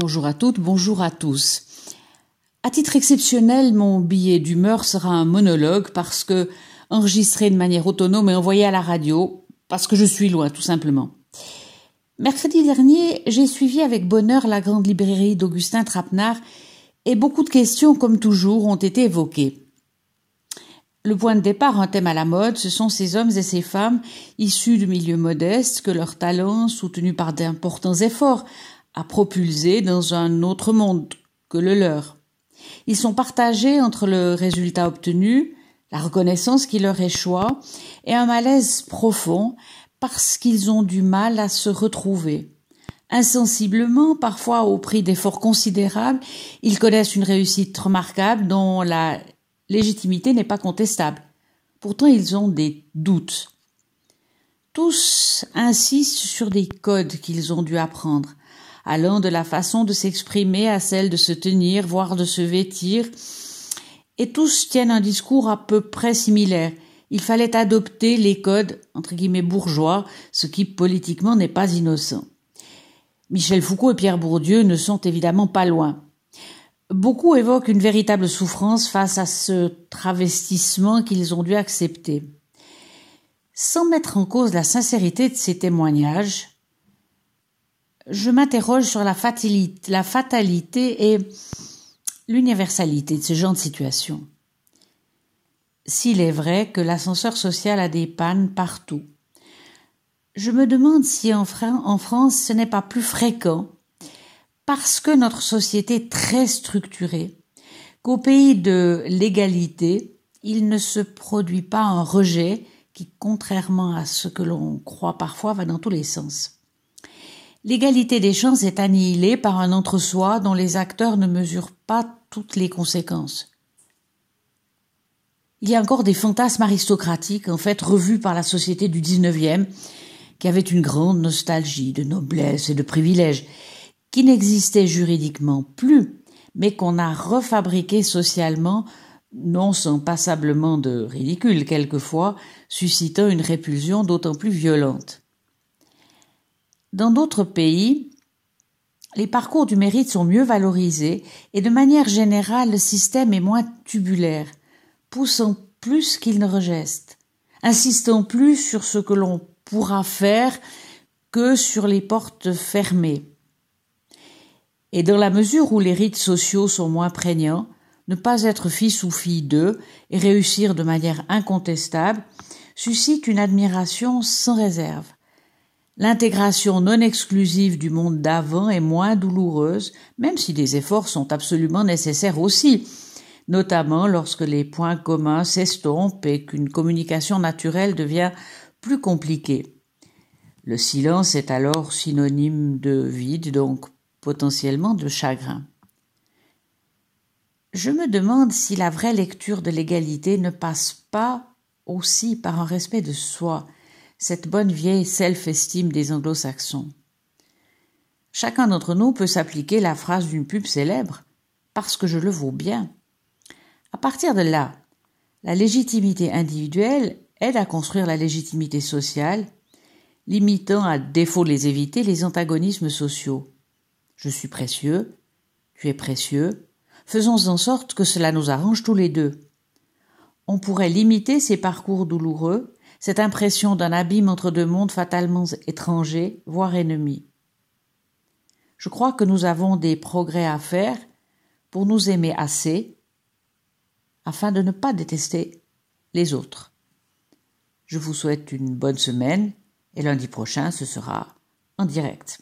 Bonjour à toutes, bonjour à tous. À titre exceptionnel, mon billet d'humeur sera un monologue parce que enregistré de manière autonome et envoyé à la radio, parce que je suis loin, tout simplement. Mercredi dernier, j'ai suivi avec bonheur la grande librairie d'Augustin Trapenard et beaucoup de questions, comme toujours, ont été évoquées. Le point de départ, un thème à la mode, ce sont ces hommes et ces femmes issus de milieux modestes que leurs talents, soutenus par d'importants efforts, a propulsé dans un autre monde que le leur. Ils sont partagés entre le résultat obtenu, la reconnaissance qui leur échoit, et un malaise profond parce qu'ils ont du mal à se retrouver. Insensiblement, parfois au prix d'efforts considérables, ils connaissent une réussite remarquable dont la légitimité n'est pas contestable. Pourtant, ils ont des doutes. Tous insistent sur des codes qu'ils ont dû apprendre, allant de la façon de s'exprimer à celle de se tenir, voire de se vêtir, et tous tiennent un discours à peu près similaire. Il fallait adopter les codes, entre guillemets, bourgeois, ce qui politiquement n'est pas innocent. Michel Foucault et Pierre Bourdieu ne sont évidemment pas loin. Beaucoup évoquent une véritable souffrance face à ce travestissement qu'ils ont dû accepter. Sans mettre en cause la sincérité de ces témoignages, je m'interroge sur la fatalité, et l'universalité de ce genre de situation. S'il est vrai que l'ascenseur social a des pannes partout, je me demande si en France ce n'est pas plus fréquent parce que notre société est très structurée qu'au pays de l'égalité, il ne se produit pas un rejet qui, contrairement à ce que l'on croit parfois, va dans tous les sens. L'égalité des chances est annihilée par un entre-soi dont les acteurs ne mesurent pas toutes les conséquences. Il y a encore des fantasmes aristocratiques, en fait, revus par la société du XIXe, qui avait une grande nostalgie de noblesse et de privilèges, qui n'existaient juridiquement plus, mais qu'on a refabriqués socialement, non sans passablement de ridicule quelquefois, suscitant une répulsion d'autant plus violente. Dans d'autres pays, les parcours du mérite sont mieux valorisés et de manière générale le système est moins tubulaire, poussant plus qu'il ne rejette, insistant plus sur ce que l'on pourra faire que sur les portes fermées. Et dans la mesure où les rites sociaux sont moins prégnants, ne pas être fils ou fille d'eux et réussir de manière incontestable suscite une admiration sans réserve. L'intégration non exclusive du monde d'avant est moins douloureuse, même si des efforts sont absolument nécessaires aussi, notamment lorsque les points communs s'estompent et qu'une communication naturelle devient plus compliquée. Le silence est alors synonyme de vide, donc potentiellement de chagrin. Je me demande si la vraie lecture de l'égalité ne passe pas aussi par un respect de soi, cette bonne vieille self-estime des anglo-saxons. Chacun d'entre nous peut s'appliquer la phrase d'une pub célèbre parce que je le vaux bien. À partir de là, la légitimité individuelle aide à construire la légitimité sociale, limitant à défaut les éviter les antagonismes sociaux. Je suis précieux, tu es précieux, faisons en sorte que cela nous arrange tous les deux. On pourrait limiter ces parcours douloureux cette impression d'un abîme entre deux mondes fatalement étrangers, voire ennemis. Je crois que nous avons des progrès à faire pour nous aimer assez afin de ne pas détester les autres. Je vous souhaite une bonne semaine et lundi prochain ce sera en direct.